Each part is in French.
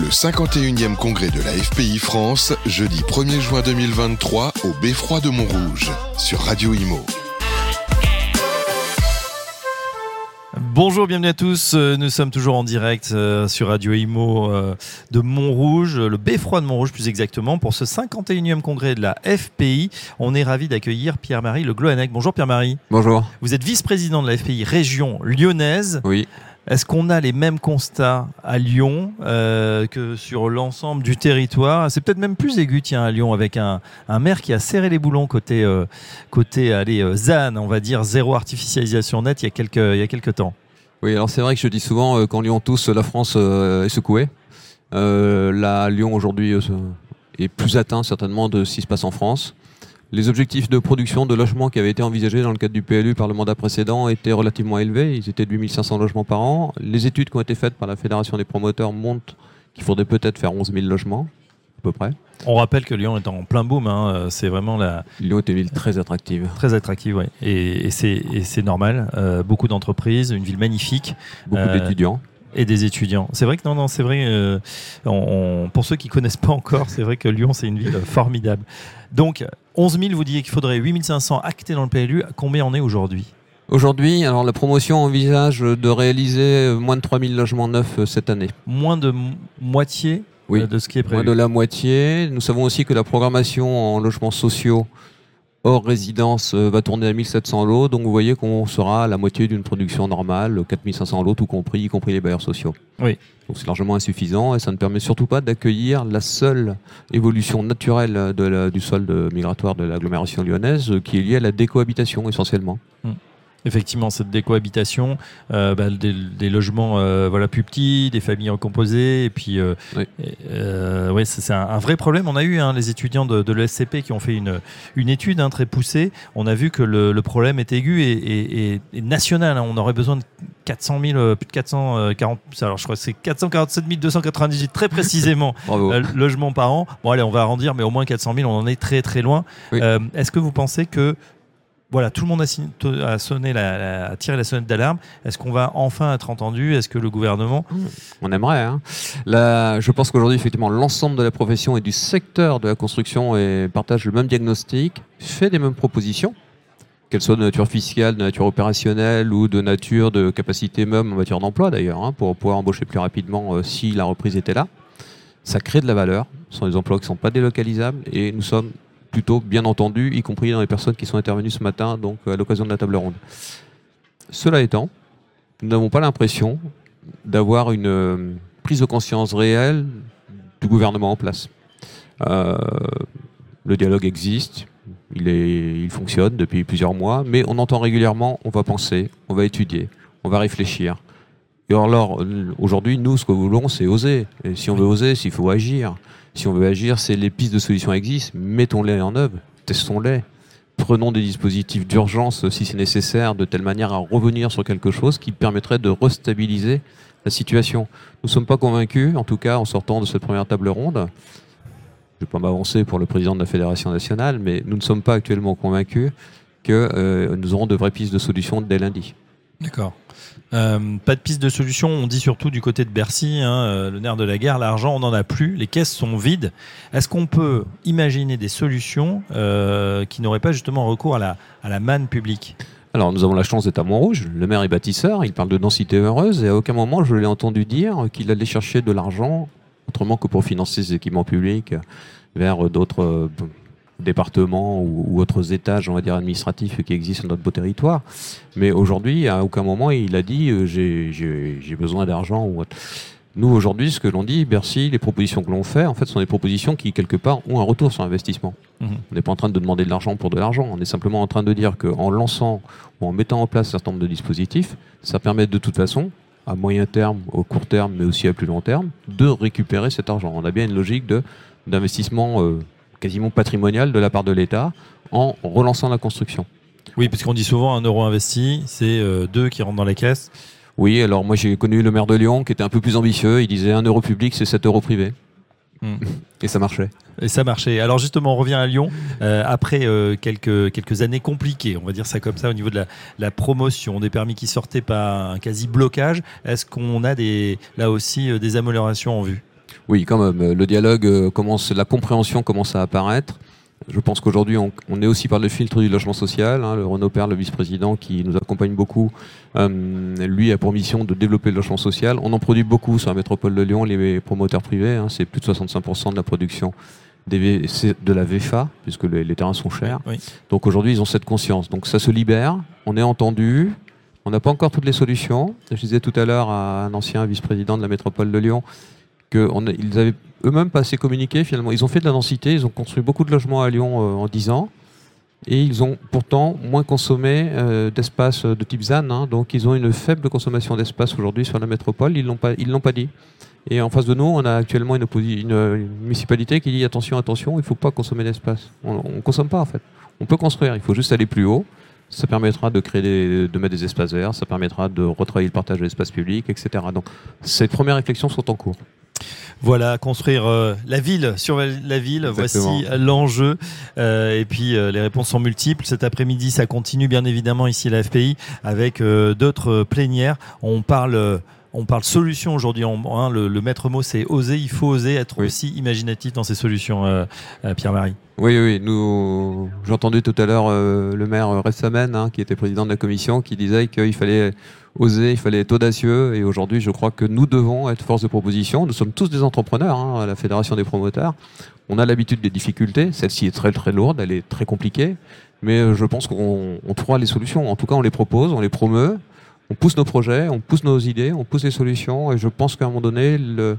Le 51e congrès de la FPI France, jeudi 1er juin 2023 au Beffroi de Montrouge, sur Radio Imo. Bonjour, bienvenue à tous. Euh, Nous sommes toujours en direct euh, sur Radio Imo euh, de Montrouge, le Beffroi de Montrouge plus exactement, pour ce 51e congrès de la FPI. On est ravi d'accueillir Pierre-Marie Le Gloanec. Bonjour Pierre-Marie. Bonjour. Vous êtes vice-président de la FPI région lyonnaise. Oui. Est-ce qu'on a les mêmes constats à Lyon euh, que sur l'ensemble du territoire? C'est peut-être même plus aigu, tiens, à Lyon, avec un, maire qui a serré les boulons côté, euh, côté allez, euh, ZAN, on va dire zéro artificialisation nette, il y a quelques, il y a quelques temps. Oui, alors c'est vrai que je dis souvent qu'en Lyon tous, la France est secouée. Là, Lyon aujourd'hui est plus atteint certainement de ce qui se passe en France. Les objectifs de production de logements qui avaient été envisagés dans le cadre du PLU par le mandat précédent étaient relativement élevés. Ils étaient de 8500 logements par an. Les études qui ont été faites par la Fédération des promoteurs montrent qu'il faudrait peut-être faire 11 000 logements, à peu près. On rappelle que Lyon est en plein boom, hein, c'est vraiment la, Lyon est une ville très attractive. très attractive, ouais. et, c'est et c'est normal. Euh, beaucoup d'entreprises, une ville magnifique. Beaucoup Euh, d'étudiants. Et des étudiants. C'est vrai que non, non, c'est vrai. euh, on- on- pour ceux qui connaissent pas encore, c'est vrai que Lyon, c'est une ville formidable. Donc, 11 000, vous disiez qu'il faudrait 8 500 actés dans le PLU. Combien on est aujourd'hui? Aujourd'hui, alors la promotion envisage de réaliser euh, moins de 3000 logements neufs euh, cette année. Moins de moitié Oui, euh, de ce qui est Moins prévu. de la moitié. Nous savons aussi que la programmation en logements sociaux hors résidence euh, va tourner à 1700 lots. Donc vous voyez qu'on sera à la moitié d'une production normale, 4500 lots tout compris, y compris les bailleurs sociaux. Oui. Donc c'est largement insuffisant et ça ne permet surtout pas d'accueillir la seule évolution naturelle de la- du sol de- migratoire de l'agglomération lyonnaise euh, qui est liée à la décohabitation essentiellement. Effectivement, cette décohabitation, euh, bah, des, des logements euh, voilà, plus petits, des familles recomposées, et puis euh, Oui. ouais, c'est un, un vrai problème. On a eu hein, les étudiants de, de l'ESCP qui ont fait une, une étude hein, très poussée. On a vu que le, le problème est aigu et, et- et- et national. hein. On aurait besoin de 400 000, euh, plus de 440, alors je crois que c'est 447 298 très précisément logements par an. Bon, allez, on va arrondir, mais au moins 400 000, on en est très très loin. Oui. Est-ce que vous pensez que voilà, tout le monde a, sonné a tiré la sonnette d'alarme. Est-ce qu'on va enfin être entendu? Est-ce que le gouvernement On aimerait. Hein. Je pense qu'aujourd'hui, effectivement, l'ensemble de la profession et du secteur de la construction et partage le même diagnostic, fait des mêmes propositions, qu'elles soient de nature fiscale, de nature opérationnelle ou de nature de capacité même en matière d'emploi d'ailleurs, hein, pour pouvoir embaucher plus rapidement euh, si la reprise était là. Ça crée de la valeur. Ce sont des emplois qui ne sont pas délocalisables et nous sommes plutôt bien entendus, y compris dans les personnes qui sont intervenues ce matin, donc à l'occasion de la table ronde. Cela étant, nous n'avons pas l'impression d'avoir une euh, prise de conscience réelle du gouvernement en place. Euh, le dialogue existe, il fonctionne depuis plusieurs mois, mais on entend régulièrement, on va penser, on va étudier, on va réfléchir. Alors, euh, aujourd'hui, nous, ce que nous voulons, c'est oser. Et si on veut oser, s'il faut agir. Si on veut agir, c'est les pistes de solutions existent, mettons-les en œuvre, testons-les. Prenons des dispositifs d'urgence si c'est nécessaire, de telle manière à revenir sur quelque chose qui permettrait de restabiliser la situation. Nous ne sommes pas convaincus, en tout cas en sortant de cette première table ronde. Je ne vais pas m'avancer pour le président de la Fédération nationale, mais nous ne sommes pas actuellement convaincus que euh, nous aurons de vraies pistes de solutions dès lundi. D'accord. Euh, pas de piste de solution. On dit surtout du côté de Bercy, hein, euh, le nerf de la guerre, l'argent, on n'en a plus, les caisses sont vides. Est-ce qu'on peut imaginer des solutions euh, qui n'auraient pas justement recours à la, à la manne publique? Alors, nous avons la chance d'être à Montrouge. Le maire est bâtisseur, il parle de densité heureuse, et à aucun moment je l'ai entendu dire qu'il allait chercher de l'argent autrement que pour financer ses équipements publics vers d'autres départements ou, ou autres étages, on va dire, administratifs qui existent sur notre beau territoire. Mais aujourd'hui, à aucun moment, il a dit euh, j'ai- besoin d'argent ou autre. Nous, aujourd'hui, ce que l'on dit, Bercy, les propositions que l'on fait, en fait, sont des propositions qui, quelque part, ont un retour sur investissement. Mhm. On n'est pas en train de demander de l'argent pour de l'argent. On est simplement en train de dire qu'en lançant ou en mettant en place un certain nombre de dispositifs, ça permet de toute façon, à moyen terme, au court terme, mais aussi à plus long terme, de récupérer cet argent. On a bien une logique d'investissement euh, quasiment patrimonial de la part de l'État en relançant la construction. Oui, parce qu'on dit souvent un euro investi, c'est euh, deux qui rentrent dans la caisse. Oui, alors moi j'ai connu le maire de Lyon qui était un peu plus ambitieux. Il disait un euro public, c'est 7 euros privés. Hmm. Et ça marchait. Et ça marchait. Alors justement, on revient à Lyon euh, après euh, quelques quelques années compliquées, on va dire ça comme ça, au niveau de la, la promotion, des permis qui sortaient pas un quasi blocage. Est-ce qu'on a des là aussi des améliorations en vue? Oui, quand même. Le dialogue commence, la compréhension commence à apparaître. Je pense qu'aujourd'hui, on, est aussi par le filtre du logement social. Hein. le Renaud Père, le vice-président, qui nous accompagne beaucoup, euh, lui a pour mission de développer le logement social. On en produit beaucoup sur la métropole de Lyon, les promoteurs privés. Hein. c'est plus de 65% de la production des, de la VFA, puisque les, terrains sont chers. Donc aujourd'hui, ils ont cette conscience. Donc ça se libère, on est entendu. On n'a pas encore toutes les solutions. Je disais tout à l'heure à un ancien vice-président de la métropole de Lyon qu'ils avaient eux-mêmes pas assez communiqué finalement. Ils ont fait de la densité, ils ont construit beaucoup de logements à Lyon euh, en 10 ans. Et ils ont pourtant moins consommé euh, d'espace de type ZAN. Hein. donc ils ont une faible consommation d'espace aujourd'hui sur la métropole. Ils ils l'ont pas dit. Et en face de nous, on a actuellement une, une, municipalité qui dit attention, attention, il ne faut pas consommer d'espace. On ne consomme pas en fait. On peut construire, il faut juste aller plus haut. Ça permettra de créer de mettre des espaces verts, ça permettra de retravailler le partage de l'espace public, etc. Donc ces premières réflexions sont en cours. Voilà, construire euh, la ville sur la ville, voici l'enjeu. Euh, et puis euh, les réponses sont multiples. Cet après-midi, ça continue bien évidemment ici à la FPI avec d'autres plénières. On parle on parle solution aujourd'hui. Hein, le, maître mot, c'est oser. Il faut oser être aussi imaginatif dans ces solutions, Pierre-Marie. Oui, oui. Nous, j'ai entendu tout à l'heure le maire Ressamen, hein, qui était président de la commission, qui disait qu'il fallait oser, il fallait être audacieux. Et aujourd'hui, je crois que nous devons être force de proposition. Nous sommes tous des entrepreneurs hein, à la Fédération des promoteurs. On a l'habitude des difficultés. Celle-ci est très très lourde, elle est très compliquée. Mais euh, je pense qu'on trouvera les solutions. En tout cas, on les propose, on les promeut, on pousse nos projets, on pousse nos idées, on pousse les solutions. Et je pense qu'à un moment donné, le,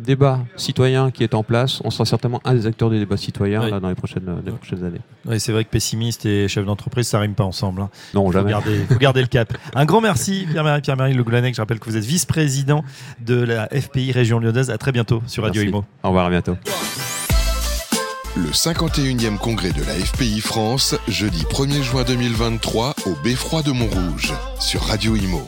débat citoyen qui est en place, on sera certainement un des acteurs du débat citoyen là, dans les prochaines, les prochaines années. Oui, c'est vrai que pessimiste et chef d'entreprise, ça rime pas ensemble. Hein. Non, jamais. Il faut garder le cap. Un grand merci, Pierre-Marie Pierre-Marie Le Goulanec. Je rappelle que vous êtes vice-président de la FPI Région Lyonnaise. À très bientôt sur Radio Imo. Au revoir, à bientôt. Le 51e congrès de la FPI France, jeudi 1er juin 2023 au Beffroi de Montrouge, sur Radio Imo.